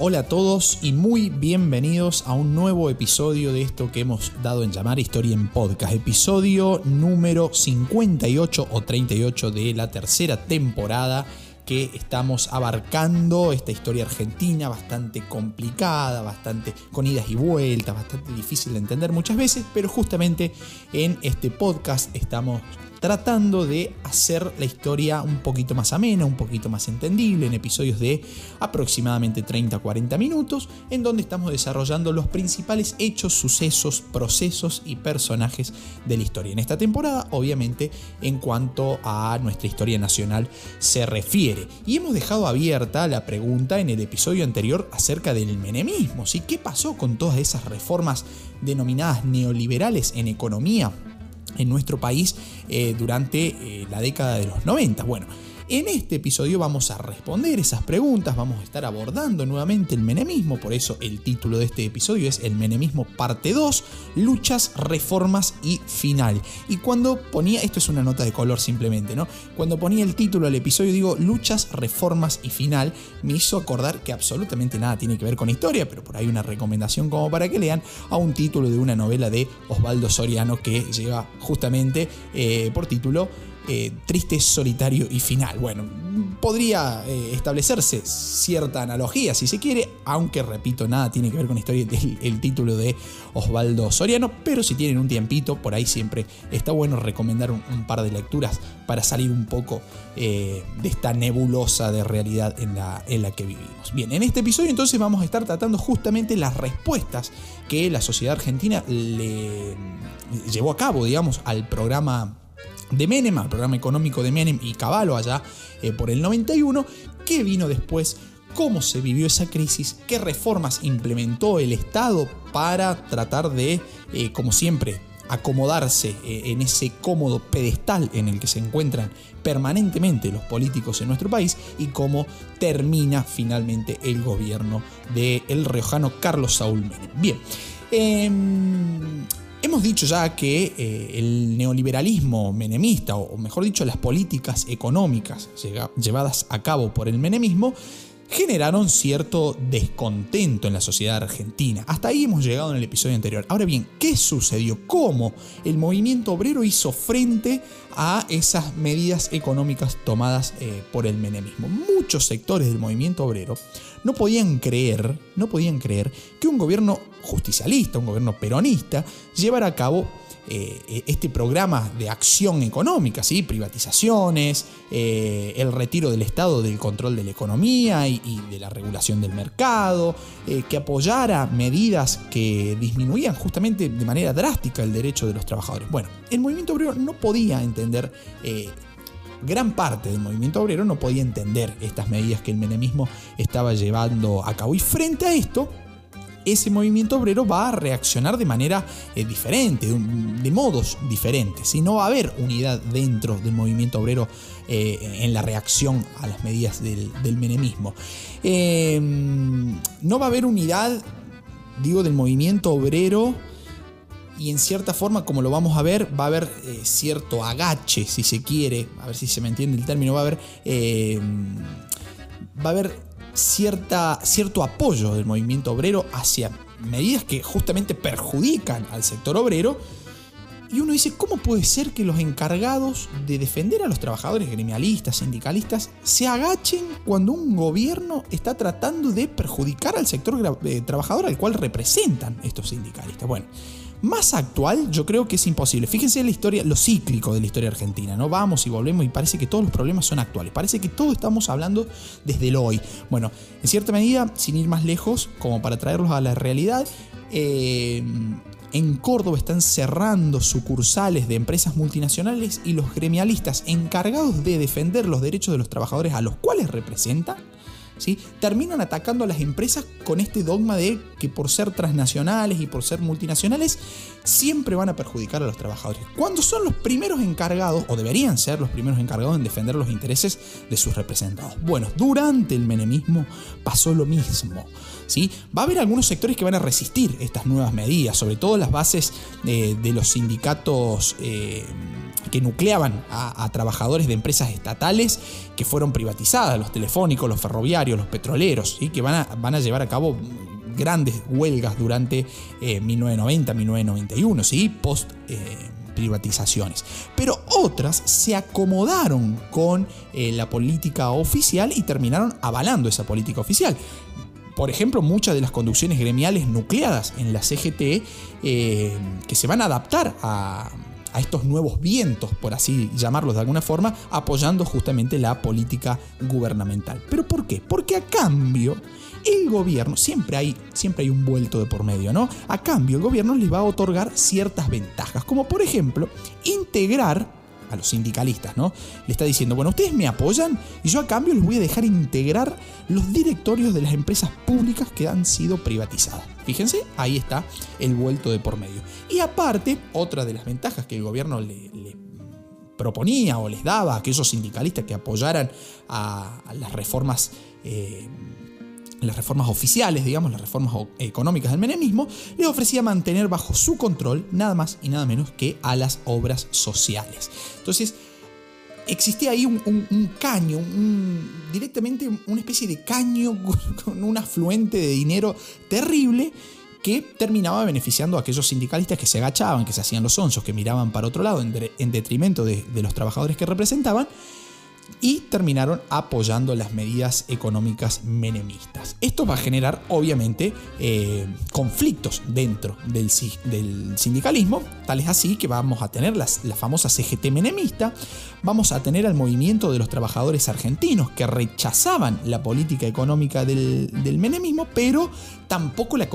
Hola a todos y muy bienvenidos a un nuevo episodio de esto que hemos dado en llamar Historia en Podcast, episodio número 58 o 38 de la tercera temporada que estamos abarcando esta historia argentina bastante complicada, bastante con idas y vueltas, bastante difícil de entender muchas veces, pero justamente en este podcast estamos tratando de hacer la historia un poquito más amena, un poquito más entendible, en episodios de aproximadamente 30-40 minutos, en donde estamos desarrollando los principales hechos, sucesos, procesos y personajes de la historia. En esta temporada, obviamente, en cuanto a nuestra historia nacional se refiere. Y hemos dejado abierta la pregunta en el episodio anterior acerca del menemismo, ¿sí? ¿Qué pasó con todas esas reformas denominadas neoliberales en economía? En nuestro país eh, durante eh, la década de los 90. Bueno, en este episodio vamos a responder esas preguntas, vamos a estar abordando nuevamente el menemismo, por eso el título de este episodio es El menemismo parte 2, luchas, reformas y final. Y cuando ponía, esto es una nota de color simplemente, ¿no? Cuando ponía el título al episodio digo luchas, reformas y final, me hizo acordar que absolutamente nada tiene que ver con historia, pero por ahí una recomendación como para que lean a un título de una novela de Osvaldo Soriano que lleva justamente eh, por título eh, triste, solitario y final. Bueno, podría eh, establecerse cierta analogía si se quiere, aunque repito, nada tiene que ver con la historia del el título de Osvaldo Soriano, pero si tienen un tiempito, por ahí siempre está bueno recomendar un, par de lecturas para salir un poco eh, de esta nebulosa de realidad en la, en la que vivimos. Bien, en este episodio entonces vamos a estar tratando justamente las respuestas que la sociedad argentina le llevó a cabo, digamos, al programa de Menem, al programa económico de Menem y Caballo allá eh, por el 91, qué vino después, cómo se vivió esa crisis, qué reformas implementó el Estado para tratar de, eh, como siempre, acomodarse eh, en ese cómodo pedestal en el que se encuentran permanentemente los políticos en nuestro país y cómo termina finalmente el gobierno del el riojano Carlos Saúl Menem. Bien, em, Hemos dicho ya que eh, el neoliberalismo menemista, o mejor dicho, las políticas económicas llevadas a cabo por el menemismo, generaron cierto descontento en la sociedad argentina. Hasta ahí hemos llegado en el episodio anterior. Ahora bien, ¿qué sucedió? ¿Cómo el movimiento obrero hizo frente a esas medidas económicas tomadas eh, por el menemismo? Muchos sectores del movimiento obrero no podían creer, no podían creer que un gobierno justicialista, un gobierno peronista, llevara a cabo eh, este programa de acción económica, ¿sí? privatizaciones, eh, el retiro del Estado del control de la economía y, de la regulación del mercado, eh, que apoyara medidas que disminuían justamente de manera drástica el derecho de los trabajadores. Bueno, el movimiento obrero no podía entender gran parte del movimiento obrero no podía entender estas medidas que el menemismo estaba llevando a cabo. Y frente a esto, ese movimiento obrero va a reaccionar de manera eh, diferente, de, modos diferentes. Si no va a haber unidad dentro del movimiento obrero eh, en la reacción a las medidas del, menemismo. Em, no va a haber unidad, digo, del movimiento obrero y en cierta forma, como lo vamos a ver, va a haber eh, cierto agache, si se quiere, a ver si se me entiende el término, va a haber, em, va a haber cierta, cierto apoyo del movimiento obrero hacia medidas que justamente perjudican al sector obrero. Y uno dice, ¿cómo puede ser que los encargados de defender a los trabajadores gremialistas, sindicalistas, se agachen cuando un gobierno está tratando de perjudicar al sector eh, trabajador al cual representan estos sindicalistas? Bueno, más actual, yo creo que es imposible. Fíjense en la historia, lo cíclico de la historia argentina, ¿no? Vamos y volvemos y parece que todos los problemas son actuales. Parece que todo estamos hablando desde el hoy. Bueno, en cierta medida, sin ir más lejos, como para traerlos a la realidad, eh, en Córdoba están cerrando sucursales de empresas multinacionales y los gremialistas encargados de defender los derechos de los trabajadores a los cuales representan terminan atacando a las empresas con este dogma de que por ser transnacionales y por ser multinacionales siempre van a perjudicar a los trabajadores. Cuando son los primeros encargados, o deberían ser los primeros encargados en defender los intereses de sus representados. Bueno, durante el menemismo pasó lo mismo. ¿sí? Va a haber algunos sectores que van a resistir estas nuevas medidas, sobre todo las bases de los sindicatos. Eh, que nucleaban a, trabajadores de empresas estatales que fueron privatizadas, los telefónicos, los ferroviarios, los petroleros, y que van a, van a llevar a cabo grandes huelgas durante 1990, 1991, ¿sí? post privatizaciones. Pero otras se acomodaron con eh, la política oficial y terminaron avalando esa política oficial. Por ejemplo, muchas de las conducciones gremiales nucleadas en la CGT eh, que se van a adaptar a, a estos nuevos vientos, por así llamarlos de alguna forma, apoyando justamente la política gubernamental. ¿Pero por qué? Porque a cambio el gobierno, siempre hay, siempre hay un vuelto de por medio, ¿no? A cambio, el gobierno les va a otorgar ciertas ventajas, como por ejemplo, integrar a los sindicalistas, ¿no? Le está diciendo, bueno, ustedes me apoyan y yo a cambio les voy a dejar integrar los directorios de las empresas públicas que han sido privatizadas. Fíjense, ahí está el vuelto de por medio. Y aparte, otra de las ventajas que el gobierno le, proponía o les daba a aquellos sindicalistas que apoyaran a, las reformas eh, las reformas oficiales, digamos, las reformas económicas del menemismo, le ofrecía mantener bajo su control nada más y nada menos que a las obras sociales. Entonces, existía ahí un, caño, directamente una especie de caño con un afluente de dinero terrible que terminaba beneficiando a aquellos sindicalistas que se agachaban, que se hacían los onzos, que miraban para otro lado en, detrimento de los trabajadores que representaban y terminaron apoyando las medidas económicas menemistas. Esto va a generar obviamente eh, conflictos dentro del, sindicalismo, tal es así que vamos a tener las, la famosa CGT menemista, vamos a tener al movimiento de los trabajadores argentinos que rechazaban la política económica del, menemismo, pero tampoco la,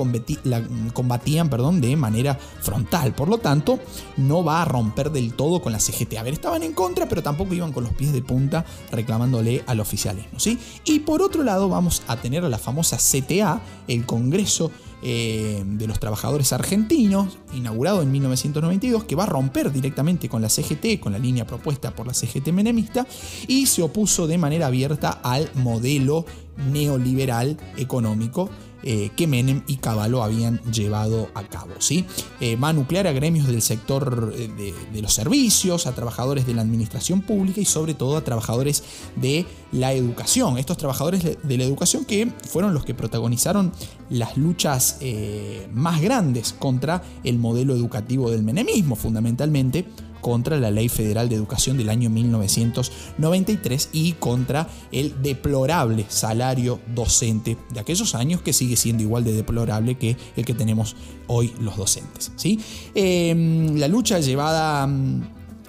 combatían perdón, de manera frontal. Por lo tanto, no va a romper del todo con la CGT. A ver, estaban en contra, pero tampoco iban con los pies de punta reclamándole al oficialismo. ¿sí? Y por otro lado, vamos a tener a la famosa CTA, el Congreso eh, de los Trabajadores Argentinos, inaugurado en 1992, que va a romper directamente con la CGT, con la línea propuesta por la CGT menemista, y se opuso de manera abierta al modelo neoliberal económico eh, que Menem y Caballo habían llevado a cabo. ¿sí? Eh, va a nuclear a gremios del sector de, de, los servicios, a trabajadores de la administración pública y sobre todo a trabajadores de la educación. Estos trabajadores de la educación que fueron los que protagonizaron las luchas eh, más grandes contra el modelo educativo del menemismo, fundamentalmente contra la Ley Federal de Educación del año 1993 y contra el deplorable salario docente de aquellos años que sigue siendo igual de deplorable que el que tenemos hoy los docentes. ¿sí? Em, la lucha llevada mm,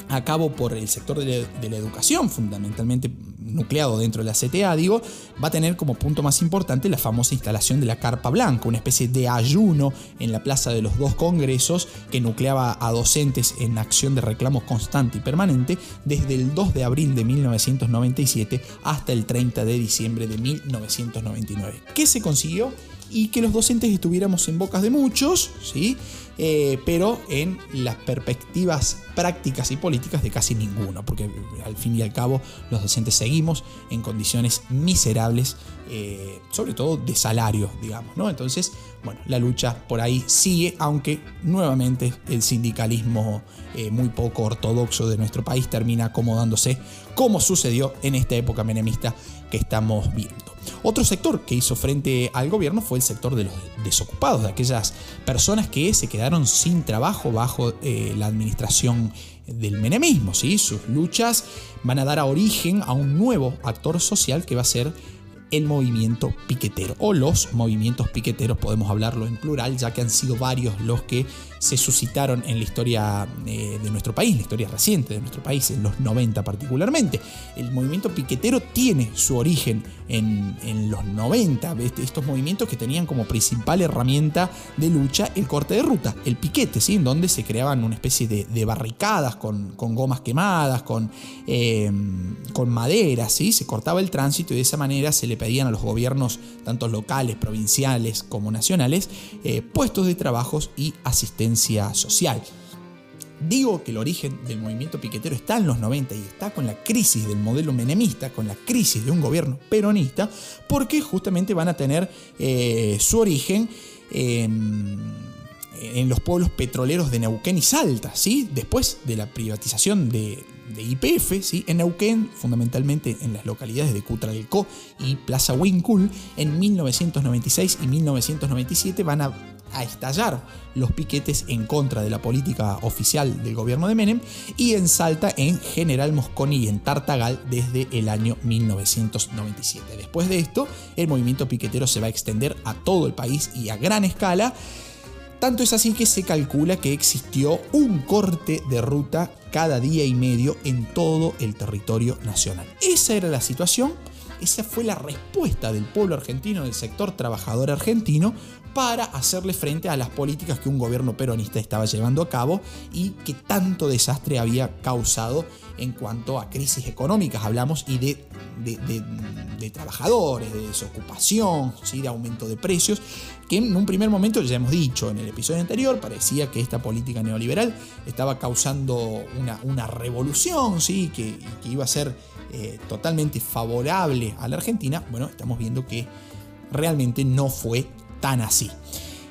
a cabo por el sector de la educación, fundamentalmente nucleado dentro de la CTA, digo, va a tener como punto más importante la famosa instalación de la Carpa Blanca, una especie de ayuno en la Plaza de los Dos Congresos que nucleaba a docentes en acción de reclamo constante y permanente desde el 2 de abril de 1997 hasta el 30 de diciembre de 1999. ¿Qué se consiguió? Y que los docentes estuviéramos en bocas de muchos, ¿sí? Eh, pero en las perspectivas prácticas y políticas de casi ninguno, porque al fin y al cabo los docentes seguimos en condiciones miserables, eh, sobre todo de salario, digamos, ¿no? Entonces, bueno, la lucha por ahí sigue, aunque nuevamente el sindicalismo eh, muy poco ortodoxo de nuestro país termina acomodándose, como sucedió en esta época menemista que estamos viendo. Otro sector que hizo frente al gobierno fue el sector de los desocupados, de aquellas personas que se quedaron sin trabajo bajo eh, la administración del menemismo. ¿sí? Sus luchas van a dar origen a un nuevo actor social que va a ser el movimiento piquetero o los movimientos piqueteros, podemos hablarlo en plural, ya que han sido varios los que se suscitaron en la historia eh, de nuestro país, la historia reciente de nuestro país, en los 90 particularmente. El movimiento piquetero tiene su origen en, los 90, estos movimientos que tenían como principal herramienta de lucha el corte de ruta, el piquete, ¿sí? en donde se creaban una especie de, barricadas con, gomas quemadas, con, eh, con madera, ¿sí? se cortaba el tránsito y de esa manera se le pedían a los gobiernos, tanto locales, provinciales como nacionales, eh, puestos de trabajos y asistencia social. Digo que el origen del movimiento piquetero está en los 90 y está con la crisis del modelo menemista, con la crisis de un gobierno peronista, porque justamente van a tener eh, su origen en los pueblos petroleros de Neuquén y Salta, ¿sí? después de la privatización de, de IPF, ¿sí? en Neuquén, fundamentalmente en las localidades de Cutralcó y Plaza Wincul, en 1996 y 1997 van a, a, estallar los piquetes en contra de la política oficial del gobierno de Menem y en Salta en General Mosconi y en Tartagal desde el año 1997. Después de esto, el movimiento piquetero se va a extender a todo el país y a gran escala. Tanto es así que se calcula que existió un corte de ruta cada día y medio en todo el territorio nacional. Esa era la situación, esa fue la respuesta del pueblo argentino, del sector trabajador argentino, para hacerle frente a las políticas que un gobierno peronista estaba llevando a cabo y que tanto desastre había causado en cuanto a crisis económicas, hablamos, y de, de, trabajadores, de desocupación, ¿sí? de aumento de precios, que en un primer momento, ya hemos dicho en el episodio anterior, parecía que esta política neoliberal estaba causando una, una revolución, ¿sí? que, que iba a ser eh, totalmente favorable a la Argentina. Bueno, estamos viendo que realmente no fue tan así.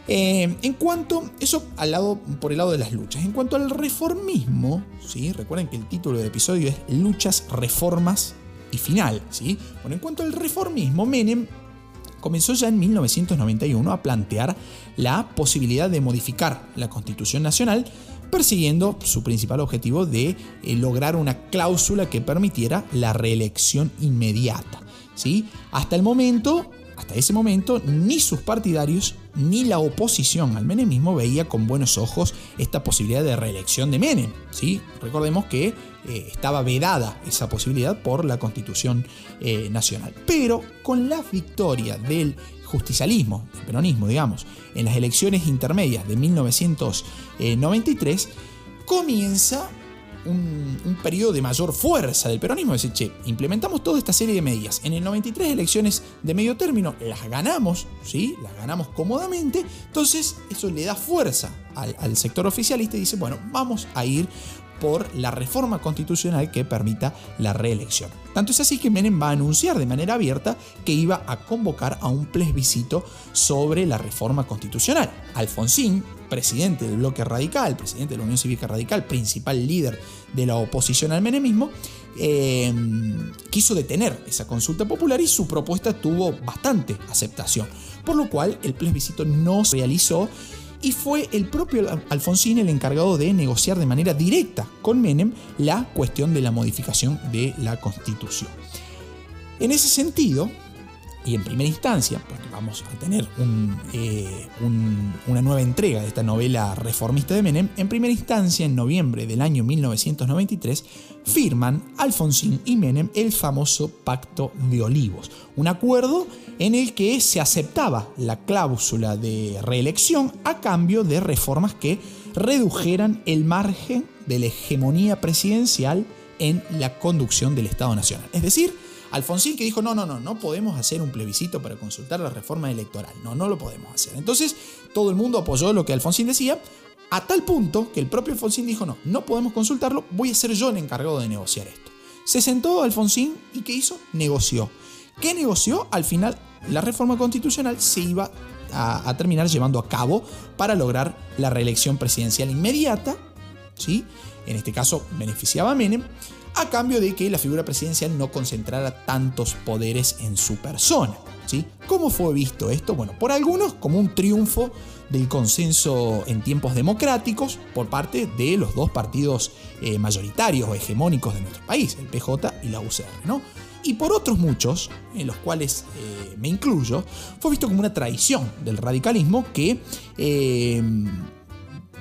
Eh, en cuanto, eso al lado, por el lado de las luchas. En cuanto al reformismo, ¿sí? recuerden que el título del episodio es Luchas, Reformas y Final. ¿sí? Bueno, en cuanto al reformismo, Menem comenzó ya en 1991 a plantear la posibilidad de modificar la Constitución Nacional, persiguiendo su principal objetivo de eh, lograr una cláusula que permitiera la reelección inmediata. ¿sí? Hasta el momento, hasta ese momento, ni sus partidarios ni la oposición al menemismo veía con buenos ojos esta posibilidad de reelección de Menem. ¿sí? Recordemos que eh, estaba vedada esa posibilidad por la Constitución eh, Nacional. Pero con la victoria del justicialismo, el peronismo, digamos, en las elecciones intermedias de 1993, comienza un, un, periodo de mayor fuerza del peronismo. Es decir, che, implementamos toda esta serie de medidas. En el 93 elecciones de medio término las ganamos, ¿sí? Las ganamos cómodamente. Entonces eso le da fuerza al, al sector oficialista y dice, bueno, vamos a ir por la reforma constitucional que permita la reelección. Tanto es así que Menem va a anunciar de manera abierta que iba a convocar a un plebiscito sobre la reforma constitucional. Alfonsín, presidente del bloque radical, presidente de la Unión Cívica Radical, principal líder de la oposición al menemismo, eh, quiso detener esa consulta popular y su propuesta tuvo bastante aceptación, por lo cual el plebiscito no se realizó y fue el propio Alfonsín el encargado de negociar de manera directa con Menem la cuestión de la modificación de la Constitución. En ese sentido, y en primera instancia, porque vamos a tener eh, un, una nueva entrega de esta novela reformista de Menem, en primera instancia, en noviembre del año 1993, firman Alfonsín y Menem el famoso Pacto de Olivos, un acuerdo en el que se aceptaba la cláusula de reelección a cambio de reformas que redujeran el margen de la hegemonía presidencial en la conducción del Estado Nacional. Es decir, Alfonsín que dijo, no, no, no, no podemos hacer un plebiscito para consultar la reforma electoral. No, no lo podemos hacer. Entonces, todo el mundo apoyó lo que Alfonsín decía, a tal punto que el propio Alfonsín dijo, no, no podemos consultarlo, voy a ser yo el encargado de negociar esto. Se sentó Alfonsín y ¿qué hizo? Negoció. ¿Qué negoció? Al final, la reforma constitucional se iba a, terminar llevando a cabo para lograr la reelección presidencial inmediata, ¿sí? En este caso beneficiaba a Menem, a cambio de que la figura presidencial no concentrara tantos poderes en su persona. ¿sí? ¿Cómo fue visto esto? Bueno, por algunos como un triunfo del consenso en tiempos democráticos por parte de los dos partidos eh, mayoritarios o hegemónicos de nuestro país, el PJ y la UCR, ¿no? Y por otros muchos, en los cuales eh, me incluyo, fue visto como una traición del radicalismo que eh,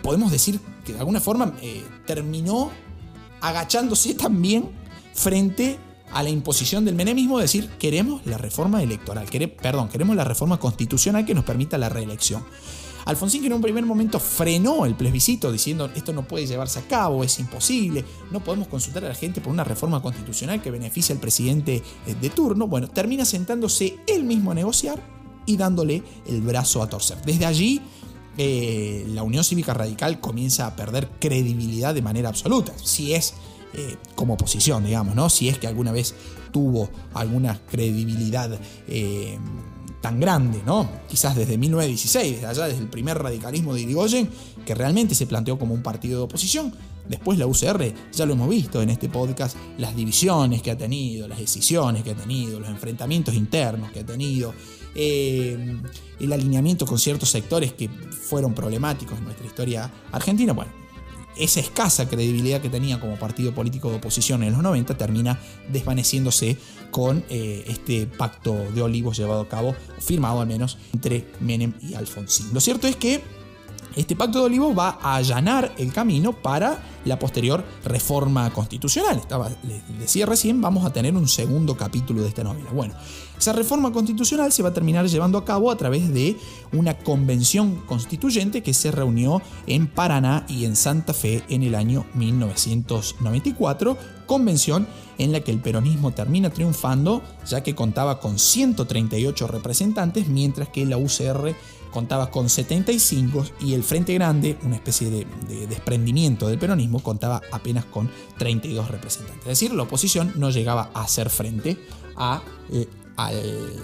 podemos decir que de alguna forma terminó agachándose también frente a la imposición del menemismo de decir queremos la reforma electoral, perdón, queremos la reforma constitucional que nos permita la reelección. Alfonsín que en un primer momento frenó el plebiscito diciendo esto no puede llevarse a cabo, es imposible, no podemos consultar a la gente por una reforma constitucional que beneficie al presidente eh, de turno, bueno, termina sentándose él mismo a negociar y dándole el brazo a torcer. Desde allí eh, la Unión Cívica Radical comienza a perder credibilidad de manera absoluta. Si es eh, como oposición, digamos, ¿no? Si es que alguna vez tuvo alguna credibilidad eh, tan grande, ¿no? Quizás desde 1916, desde allá, desde el primer radicalismo de Irigoyen, que realmente se planteó como un partido de oposición. Después la UCR, ya lo hemos visto en este podcast, las divisiones que ha tenido, las decisiones que ha tenido, los enfrentamientos internos que ha tenido, eh, el alineamiento con ciertos sectores que fueron problemáticos en nuestra historia argentina. Bueno, esa escasa credibilidad que tenía como partido político de oposición en los 90 termina desvaneciéndose con eh, este pacto de olivos llevado a cabo, firmado al menos, entre Menem y Alfonsín. Lo cierto es que este pacto de olivos va a allanar el camino para la posterior reforma constitucional. Estaba, les decía recién, vamos a tener un segundo capítulo de esta novela. Bueno, esa reforma constitucional se va a terminar llevando a cabo a través de una convención constituyente que se reunió en Paraná y en Santa Fe en el año 1994, convención en la que el peronismo termina triunfando ya que contaba con 138 representantes, mientras que la UCR contaba con 75 y el Frente Grande, una especie de, desprendimiento del peronismo, contaba apenas con 32 representantes. Es decir, la oposición no llegaba a hacer frente a, eh,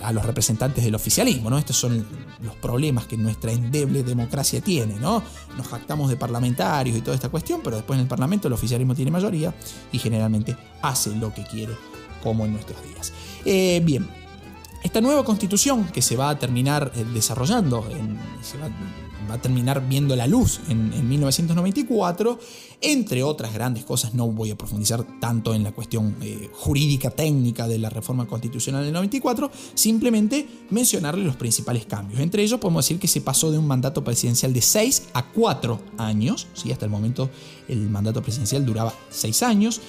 a los representantes del oficialismo. ¿no? Estos son los problemas que nuestra endeble democracia tiene. ¿no? Nos jactamos de parlamentarios y toda esta cuestión, pero después en el Parlamento el oficialismo tiene mayoría y generalmente hace lo que quiere, como en nuestros días. Eh, bien, esta nueva constitución que se va a terminar eh, desarrollando, se va, a terminar viendo la luz en, 1994, entre otras grandes cosas, no voy a profundizar tanto en la cuestión eh, jurídica técnica de la reforma constitucional del 94, simplemente mencionarle los principales cambios. Entre ellos podemos decir que se pasó de un mandato presidencial de 6 a 4 años, ¿sí? hasta el momento el mandato presidencial duraba 6 años.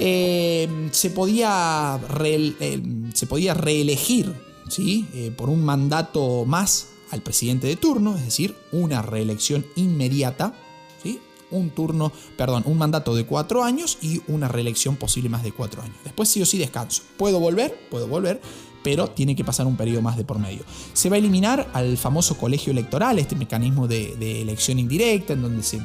Eh, se, podía eh, se podía reelegir ¿sí? Eh, por un mandato más al presidente de turno, es decir, una reelección inmediata, ¿sí? un turno, perdón, un mandato de cuatro años y una reelección posible más de cuatro años. Después sí o sí descanso. ¿Puedo volver? Puedo volver, pero tiene que pasar un periodo más de por medio. Se va a eliminar al famoso colegio electoral, este mecanismo de elección indirecta, en donde se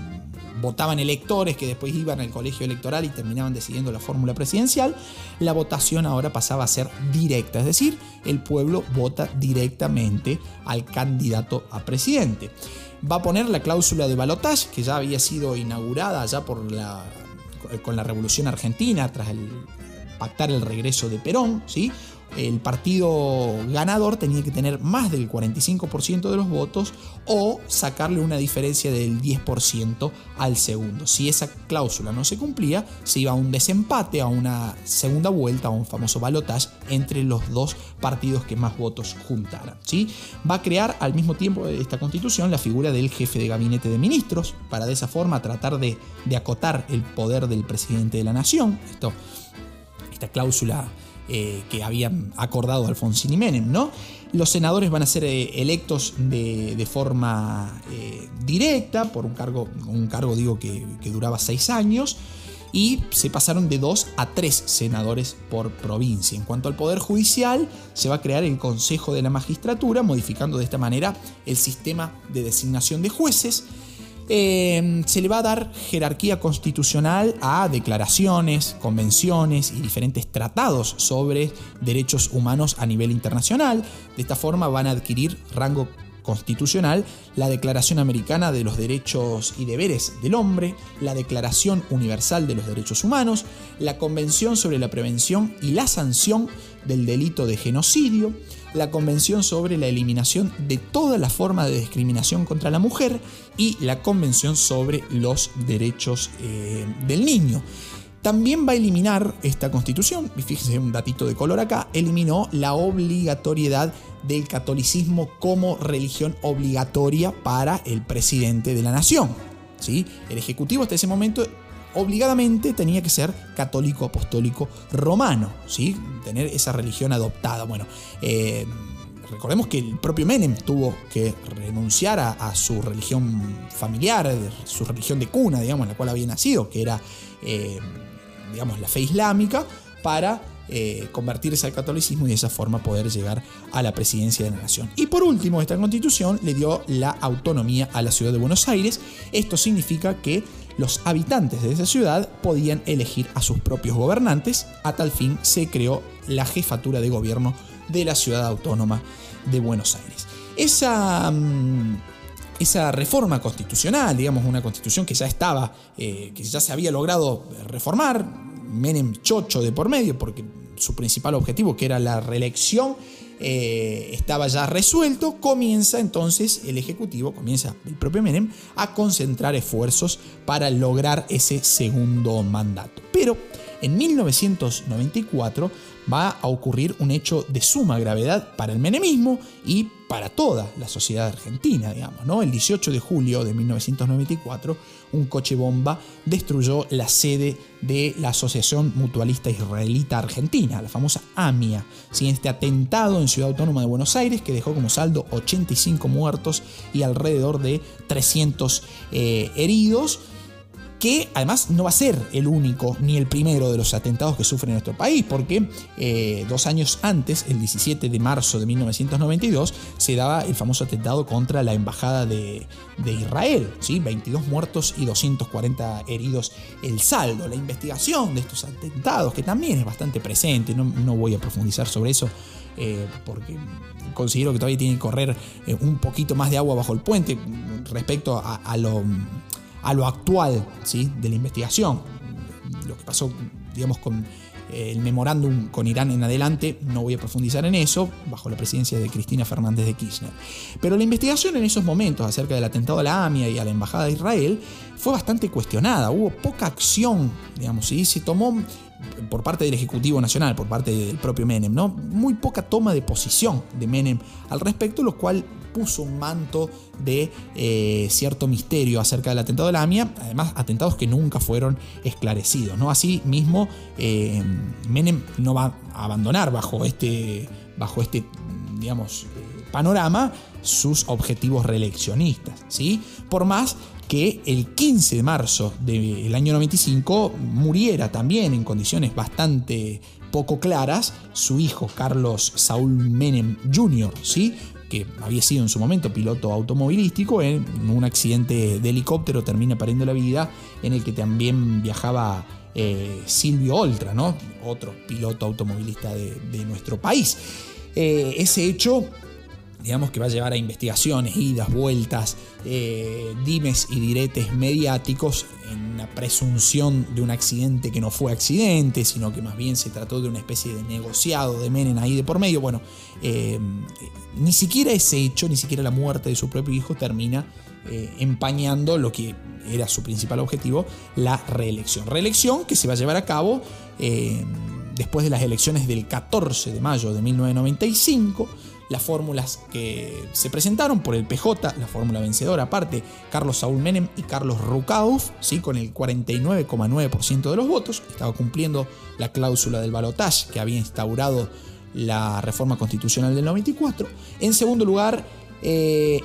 votaban electores que después iban al colegio electoral y terminaban decidiendo la fórmula presidencial, la votación ahora pasaba a ser directa, es decir, el pueblo vota directamente al candidato a presidente. Va a poner la cláusula de balotaje, que ya había sido inaugurada ya por la, con la Revolución Argentina, tras el pactar el regreso de Perón, ¿sí? El partido ganador tenía que tener más del 45% de los votos o sacarle una diferencia del 10% al segundo. Si esa cláusula no se cumplía, se iba a un desempate, a una segunda vuelta, a un famoso balotage entre los dos partidos que más votos juntaran. ¿sí? Va a crear al mismo tiempo esta constitución la figura del jefe de gabinete de ministros, para de esa forma tratar de, acotar el poder del presidente de la nación. Esto, esta cláusula eh, que habían acordado Alfonsín y Menem, ¿no? Los senadores van a ser eh, electos de, forma eh, directa por un cargo, un cargo digo que, que duraba seis años y se pasaron de dos a tres senadores por provincia. En cuanto al Poder Judicial, se va a crear el Consejo de la Magistratura, modificando de esta manera el sistema de designación de jueces Em, se le va a dar jerarquía constitucional a declaraciones, convenciones y diferentes tratados sobre derechos humanos a nivel internacional. De esta forma van a adquirir rango constitucional la Declaración Americana de los Derechos y Deberes del Hombre, la Declaración Universal de los Derechos Humanos, la Convención sobre la Prevención y la Sanción del Delito de Genocidio, la Convención sobre la Eliminación de toda la forma de discriminación contra la mujer y la Convención sobre los Derechos eh, del Niño. También va a eliminar esta constitución, y fíjense un datito de color acá, eliminó la obligatoriedad del catolicismo como religión obligatoria para el presidente de la nación. ¿sí? El Ejecutivo hasta ese momento obligadamente tenía que ser católico apostólico romano, ¿sí? tener esa religión adoptada. Bueno, eh, recordemos que el propio Menem tuvo que renunciar a, su religión familiar, su religión de cuna, digamos, en la cual había nacido, que era, eh, digamos, la fe islámica, para eh, convertirse al catolicismo y de esa forma poder llegar a la presidencia de la nación. Y por último, esta constitución le dio la autonomía a la ciudad de Buenos Aires. Esto significa que los habitantes de esa ciudad podían elegir a sus propios gobernantes. A tal fin se creó la jefatura de gobierno de la ciudad autónoma de Buenos Aires. Esa, mm, esa reforma constitucional, digamos, una constitución que ya estaba, eh, que ya se había logrado reformar, Menem chocho de por medio, porque su principal objetivo, que era la reelección, eh, estaba ya resuelto, comienza entonces el Ejecutivo, comienza el propio Menem, a concentrar esfuerzos para lograr ese segundo mandato. Pero en 1994 va a ocurrir un hecho de suma gravedad para el menemismo y para toda la sociedad argentina, digamos. El 18 de julio de 1994, un coche bomba destruyó la sede de la Asociación Mutualista Israelita Argentina, la famosa AMIA, ¿sí? este atentado en Ciudad Autónoma de Buenos Aires que dejó como saldo 85 muertos y alrededor de 300 eh, heridos que además no va a ser el único ni el primero de los atentados que sufre nuestro país, porque eh, dos años antes, el 17 de marzo de 1992, se daba el famoso atentado contra la embajada de, Israel, ¿sí? 22 muertos y 240 heridos el saldo. La investigación de estos atentados, que también es bastante presente, no, voy a profundizar sobre eso. Eh, porque considero que todavía tiene que correr eh, un poquito más de agua bajo el puente respecto a lo a lo actual ¿sí? de la investigación. Lo que pasó, digamos, con eh, el memorándum con Irán en adelante, no voy a profundizar en eso, bajo la presidencia de Cristina Fernández de Kirchner. Pero la investigación en esos momentos acerca del atentado a la AMIA y a la Embajada de Israel fue bastante cuestionada, hubo poca acción, digamos, ¿sí? se tomó por parte del Ejecutivo Nacional, por parte del propio Menem, ¿no? Muy poca toma de posición de Menem al respecto, lo cual puso un manto de eh, cierto misterio acerca del atentado de la AMIA, además atentados que nunca fueron esclarecidos. ¿no? Así mismo, eh, Menem no va a abandonar bajo este, bajo este digamos, panorama sus objetivos reeleccionistas. ¿sí? Por más que el 15 de marzo del año 95 muriera también en condiciones bastante poco claras su hijo Carlos Saúl Menem Jr., ¿sí? Que había sido en su momento piloto automovilístico, en un accidente de helicóptero termina perdiendo la vida, en el que también viajaba eh, Silvio Oltra, ¿no? otro piloto automovilista de, nuestro país. Eh, ese hecho digamos que va a llevar a investigaciones, idas, vueltas, eh, dimes y diretes mediáticos en la presunción de un accidente que no fue accidente, sino que más bien se trató de una especie de negociado de Menem ahí de por medio. Bueno, eh, ni siquiera ese hecho, ni siquiera la muerte de su propio hijo termina eh, empañando lo que era su principal objetivo, la reelección. Reelección que se va a llevar a cabo después de las elecciones del 14 de mayo de 1995 las fórmulas que se presentaron por el PJ, la fórmula vencedora aparte, Carlos Saúl Menem y Carlos Rucauf, ¿sí? con el 49,9% de los votos, estaba cumpliendo la cláusula del balotaje que había instaurado la reforma constitucional del 94. En segundo lugar, eh,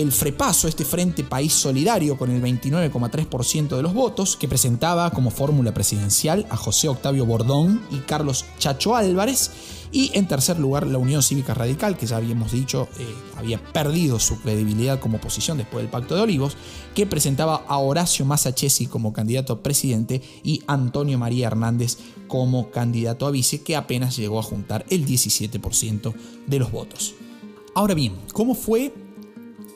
el Frepaso, este Frente País Solidario, con el 29,3% de los votos, que presentaba como fórmula presidencial a José Octavio Bordón y Carlos Chacho Álvarez. Y en tercer lugar, la Unión Cívica Radical, que ya habíamos dicho eh, había perdido su credibilidad como oposición después del Pacto de Olivos, que presentaba a Horacio Massachesi como candidato a presidente y Antonio María Hernández como candidato a vice, que apenas llegó a juntar el 17% de los votos. Ahora bien, ¿cómo fue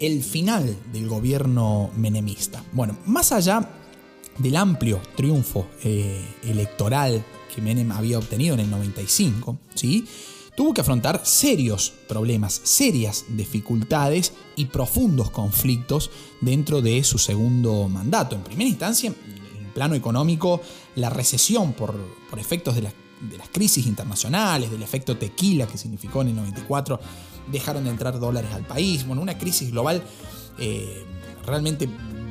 el final del gobierno menemista? Bueno, más allá del amplio triunfo eh, electoral que Menem había obtenido en el 95, ¿sí? tuvo que afrontar serios problemas, serias dificultades y profundos conflictos dentro de su segundo mandato. En primera instancia, en el plano económico, la recesión por, efectos de, las crisis internacionales, del efecto tequila que significó en el 94, dejaron de entrar dólares al país, bueno, una crisis global eh, realmente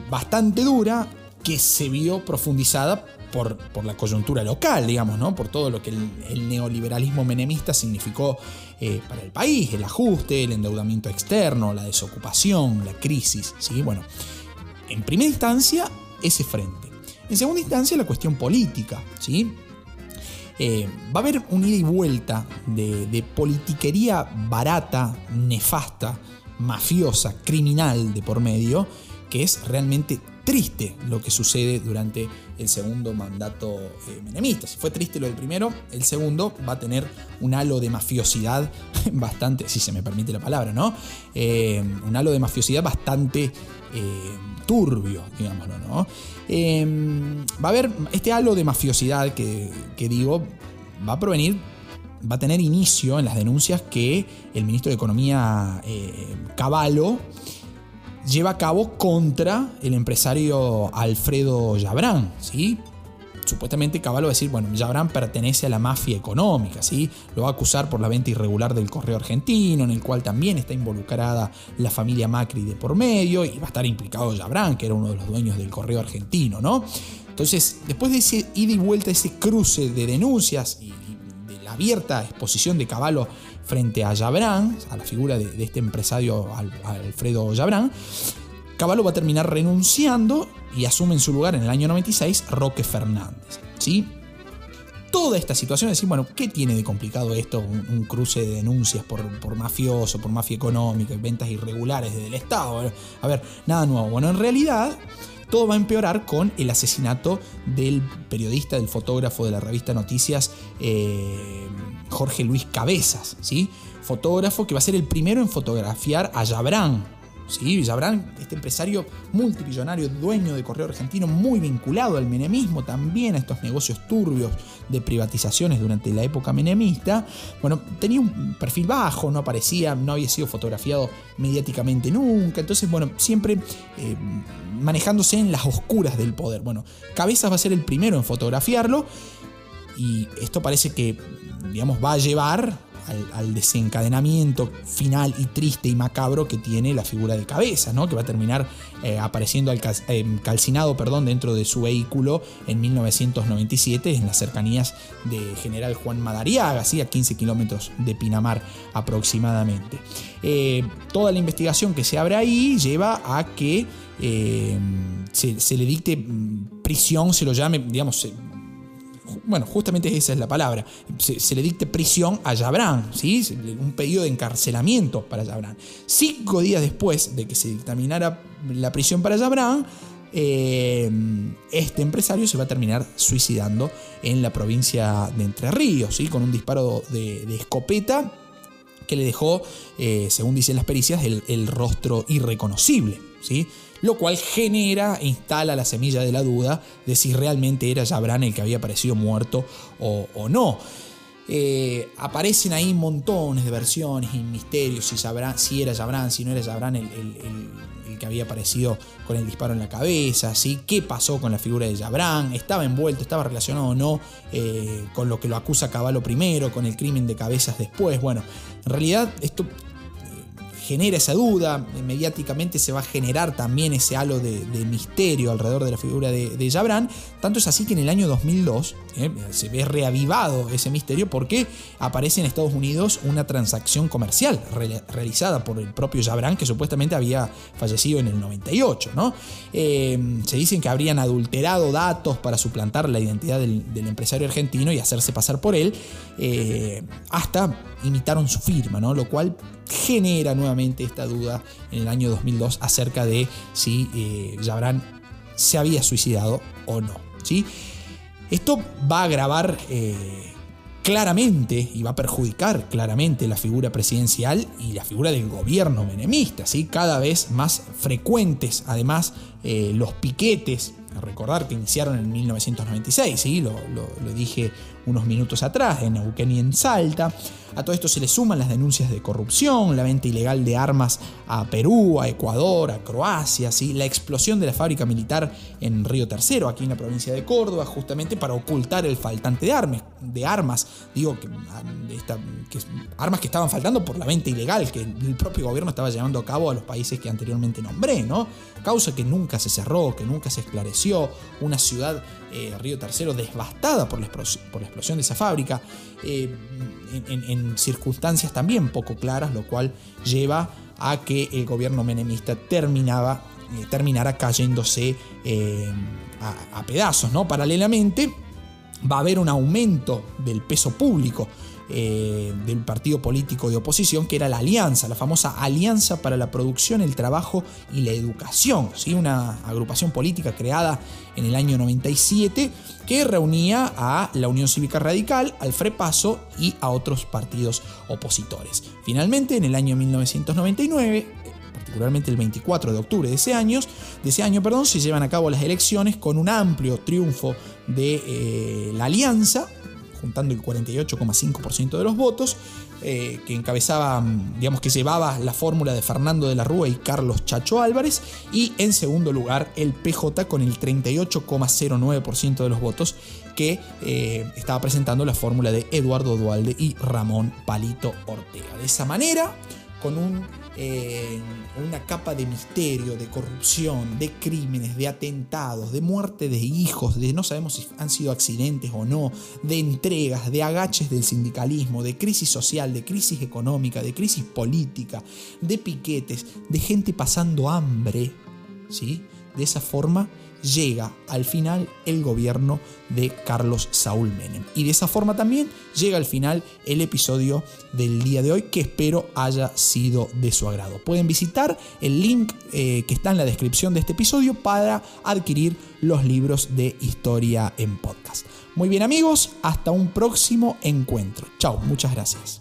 bastante dura que se vio profundizada por, la coyuntura local, digamos, ¿no? por todo lo que el, neoliberalismo menemista significó eh, para el país, el ajuste, el endeudamiento externo, la desocupación, la crisis. ¿sí? Bueno, en primera instancia, ese frente. En segunda instancia, la cuestión política. ¿sí? Eh, va a haber un ida y vuelta de, politiquería barata, nefasta, mafiosa, criminal de por medio, que es realmente triste lo que sucede durante el segundo mandato eh, menemista. Si fue triste lo del primero, el segundo va a tener un halo de mafiosidad bastante, si se me permite la palabra, ¿no? Eh, un halo de mafiosidad bastante eh, turbio, digámoslo, ¿no? va a haber este halo de mafiosidad que, que digo, va a provenir va a tener inicio en las denuncias que el ministro de Economía Caballo lleva a cabo contra el empresario Alfredo Yabrán, ¿sí? Supuestamente Caballo va a decir, bueno, Yabrán pertenece a la mafia económica, ¿sí? Lo va a acusar por la venta irregular del correo argentino, en el cual también está involucrada la familia Macri de por medio, y va a estar implicado Yabrán, que era uno de los dueños del correo argentino, ¿no? Entonces, después de ese ida y vuelta, ese cruce de denuncias y de la abierta exposición de Caballo frente a Jabrán, a la figura de, este empresario Alfredo Jabrán, Caballo va a terminar renunciando y asume en su lugar en el año 96 Roque Fernández. ¿sí? Toda esta situación, decir, bueno, ¿qué tiene de complicado esto? Un, cruce de denuncias por, por, mafioso, por mafia económica, ventas irregulares desde el Estado. A ver, nada nuevo. Bueno, en realidad todo va a empeorar con el asesinato del periodista, del fotógrafo de la revista Noticias, eh, Jorge Luis Cabezas, ¿sí? fotógrafo que va a ser el primero en fotografiar a Yabrán. ¿Sí? Yabrán, este empresario multimillonario, dueño de Correo Argentino, muy vinculado al menemismo, también a estos negocios turbios de privatizaciones durante la época menemista. Bueno, tenía un perfil bajo, no aparecía, no había sido fotografiado mediáticamente nunca. Entonces, bueno, siempre eh, manejándose en las oscuras del poder. Bueno, Cabezas va a ser el primero en fotografiarlo y esto parece que, digamos, va a llevar al, desencadenamiento final y triste y macabro que tiene la figura de cabeza, ¿no? que va a terminar eh, apareciendo eh, calcinado perdón, dentro de su vehículo en 1997 en las cercanías de General Juan Madariaga, a 15 kilómetros de Pinamar aproximadamente. Eh, toda la investigación que se abre ahí lleva a que se, se, le dicte mm, prisión, se lo llame, digamos, bueno, justamente esa es la palabra, se, le dicte prisión a Yabrán, ¿sí? un pedido de encarcelamiento para Yabrán. Cinco días después de que se dictaminara la prisión para Yabrán, eh, este empresario se va a terminar suicidando en la provincia de Entre Ríos, ¿sí? con un disparo de, escopeta que le dejó, eh, según dicen las pericias, el, el rostro irreconocible. ¿sí? Lo cual genera e instala la semilla de la duda de si realmente era Jabran el que había aparecido muerto o, no. Eh, aparecen ahí montones de versiones y misterios si, si era Jabran, si no era Jabran el, que había aparecido con el disparo en la cabeza, ¿sí? qué pasó con la figura de Jabran, estaba envuelto, estaba relacionado o no eh, con lo que lo acusa Caballo primero, con el crimen de cabezas después. Bueno, en realidad esto genera esa duda, mediáticamente se va a generar también ese halo de, misterio alrededor de la figura de, de Jabran, tanto es así que en el año 2002 eh, se ve reavivado ese misterio porque aparece en Estados Unidos una transacción comercial realizada por el propio Jabran que supuestamente había fallecido en el 98. ¿no? Eh, se dicen que habrían adulterado datos para suplantar la identidad del, empresario argentino y hacerse pasar por él, eh, hasta imitaron su firma, ¿no? lo cual genera nuevamente esta duda en el año 2002 acerca de si eh, se había suicidado o no. ¿sí? Esto va a agravar eh, claramente y va a perjudicar claramente la figura presidencial y la figura del gobierno menemista. ¿sí? Cada vez más frecuentes, además, eh, los piquetes recordar que iniciaron en 1996, ¿sí? lo, lo, dije unos minutos atrás, en Neuquén y en Salta. A todo esto se le suman las denuncias de corrupción, la venta ilegal de armas a Perú, a Ecuador, a Croacia, ¿sí? la explosión de la fábrica militar en Río Tercero, aquí en la provincia de Córdoba, justamente para ocultar el faltante de armas. De armas digo, que, que, armas que estaban faltando por la venta ilegal que el propio gobierno estaba llevando a cabo a los países que anteriormente nombré, ¿no? Causa que nunca se cerró, que nunca se esclareció, una ciudad, eh, Río Tercero, devastada por la, explosión de esa fábrica, eh, en, circunstancias también poco claras, lo cual lleva a que el gobierno menemista terminaba, eh, terminara cayéndose a, pedazos, ¿no? Paralelamente, va a haber un aumento del peso público eh, del partido político de oposición, que era la Alianza, la famosa Alianza para la Producción, el Trabajo y la Educación, ¿sí? una agrupación política creada en el año 97 que reunía a la Unión Cívica Radical, al FREPASO y a otros partidos opositores. Finalmente, en el año 1999, particularmente el 24 de octubre de ese año, de ese año perdón, se llevan a cabo las elecciones con un amplio triunfo de eh, la alianza, juntando el 48,5% de los votos, eh, que encabezaba, digamos que llevaba la fórmula de Fernando de la Rúa y Carlos Chacho Álvarez, y en segundo lugar el PJ con el 38,09% de los votos, que eh, estaba presentando la fórmula de Eduardo Dualde y Ramón Palito Ortega. De esa manera, con un una capa de misterio, de corrupción, de crímenes, de atentados, de muerte de hijos, de no sabemos si han sido accidentes o no, de entregas, de agaches del sindicalismo, de crisis social, de crisis económica, de crisis política, de piquetes, de gente pasando hambre, ¿sí? De esa forma llega al final el gobierno de Carlos Saúl Menem. Y de esa forma también llega al final el episodio del día de hoy que espero haya sido de su agrado. Pueden visitar el link eh, que está en la descripción de este episodio para adquirir los libros de historia en podcast. Muy bien amigos, hasta un próximo encuentro. Chao, muchas gracias.